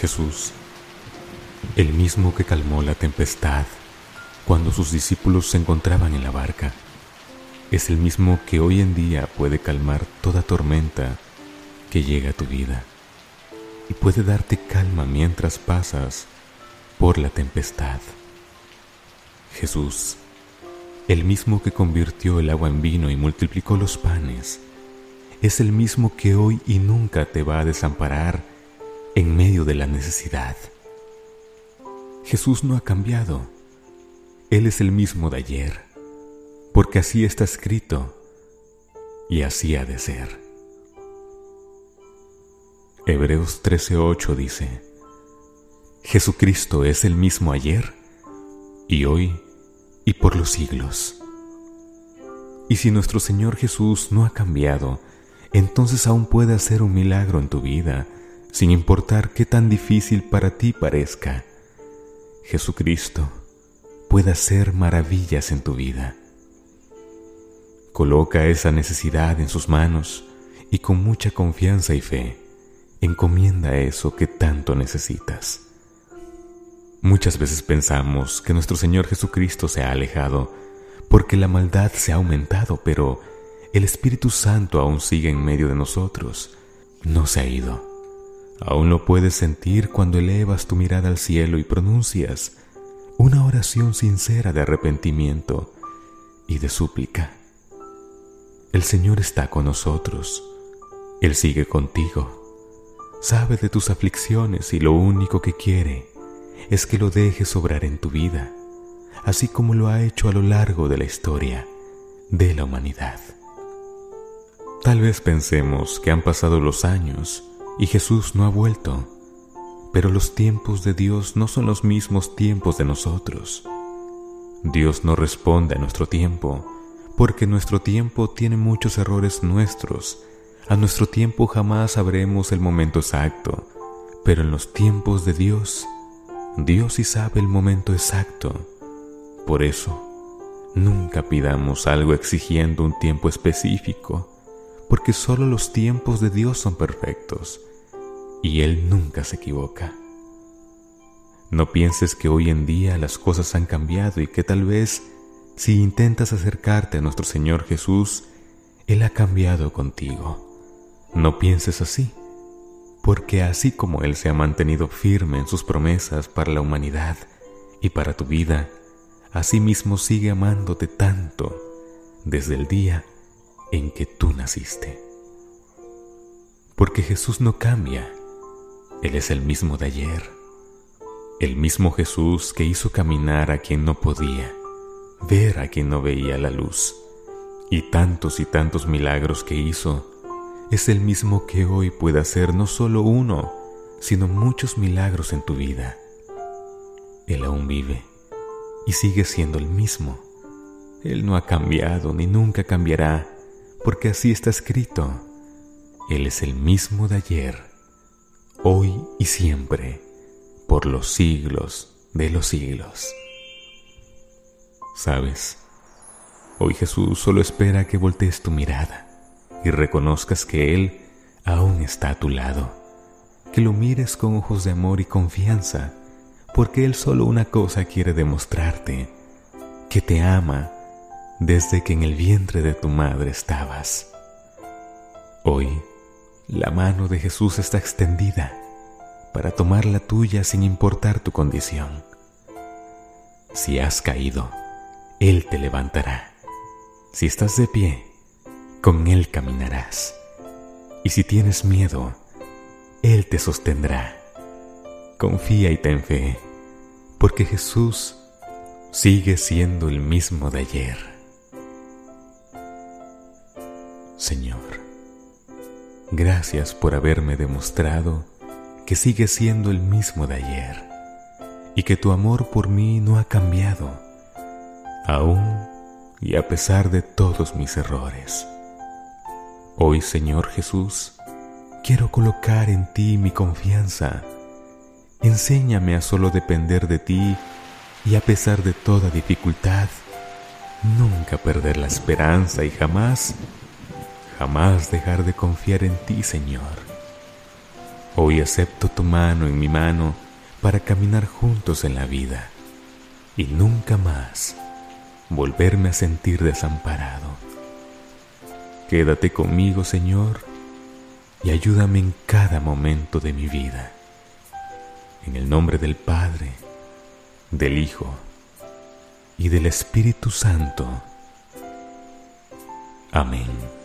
Jesús, el mismo que calmó la tempestad cuando sus discípulos se encontraban en la barca, es el mismo que hoy en día puede calmar toda tormenta que llega a tu vida y puede darte calma mientras pasas por la tempestad. Jesús, el mismo que convirtió el agua en vino y multiplicó los panes, es el mismo que hoy y nunca te va a desamparar en medio de la necesidad. Jesús no ha cambiado. Él es el mismo de ayer, porque así está escrito y así ha de ser. Hebreos 13:8 dice, Jesucristo es el mismo ayer y hoy y por los siglos. Y si nuestro Señor Jesús no ha cambiado, entonces aún puede hacer un milagro en tu vida sin importar qué tan difícil para ti parezca. Jesucristo puede hacer maravillas en tu vida. Coloca esa necesidad en sus manos y con mucha confianza y fe, encomienda eso que tanto necesitas. Muchas veces pensamos que nuestro Señor Jesucristo se ha alejado porque la maldad se ha aumentado, pero el Espíritu Santo aún sigue en medio de nosotros, no se ha ido. Aún lo puedes sentir cuando elevas tu mirada al cielo y pronuncias una oración sincera de arrepentimiento y de súplica. El Señor está con nosotros. Él sigue contigo. Sabe de tus aflicciones y lo único que quiere es que lo dejes obrar en tu vida, así como lo ha hecho a lo largo de la historia de la humanidad. Tal vez pensemos que han pasado los años y Jesús no ha vuelto. Pero los tiempos de Dios no son los mismos tiempos de nosotros. Dios no responde a nuestro tiempo, porque nuestro tiempo tiene muchos errores nuestros. A nuestro tiempo jamás sabremos el momento exacto, pero en los tiempos de Dios, Dios sí sabe el momento exacto. Por eso, nunca pidamos algo exigiendo un tiempo específico, porque solo los tiempos de Dios son perfectos y Él nunca se equivoca. No pienses que hoy en día las cosas han cambiado y que tal vez si intentas acercarte a nuestro Señor Jesús, Él ha cambiado contigo. No pienses así, porque así como Él se ha mantenido firme en sus promesas para la humanidad y para tu vida, así mismo sigue amándote tanto desde el día en que tú naciste. Porque Jesús no cambia él es el mismo de ayer, el mismo Jesús que hizo caminar a quien no podía, ver a quien no veía la luz, y tantos y tantos milagros que hizo, es el mismo que hoy puede hacer no solo uno, sino muchos milagros en tu vida. Él aún vive y sigue siendo el mismo. Él no ha cambiado ni nunca cambiará, porque así está escrito. Él es el mismo de ayer hoy y siempre, por los siglos de los siglos. ¿Sabes? Hoy Jesús solo espera que voltees tu mirada y reconozcas que Él aún está a tu lado, que lo mires con ojos de amor y confianza, porque Él solo una cosa quiere demostrarte, que te ama desde que en el vientre de tu madre estabas. Hoy la mano de Jesús está extendida para tomar la tuya sin importar tu condición. Si has caído, Él te levantará. Si estás de pie, con Él caminarás. Y si tienes miedo, Él te sostendrá. Confía y ten fe, porque Jesús sigue siendo el mismo de ayer. Señor, Gracias por haberme demostrado que sigues siendo el mismo de ayer y que tu amor por mí no ha cambiado, aún y a pesar de todos mis errores. Hoy, Señor Jesús, quiero colocar en ti mi confianza. Enséñame a solo depender de ti y a pesar de toda dificultad, nunca perder la esperanza y jamás jamás dejar de confiar en ti, Señor. Hoy acepto tu mano en mi mano para caminar juntos en la vida y nunca más volverme a sentir desamparado. Quédate conmigo, Señor, y ayúdame en cada momento de mi vida. En el nombre del Padre, del Hijo y del Espíritu Santo. Amén.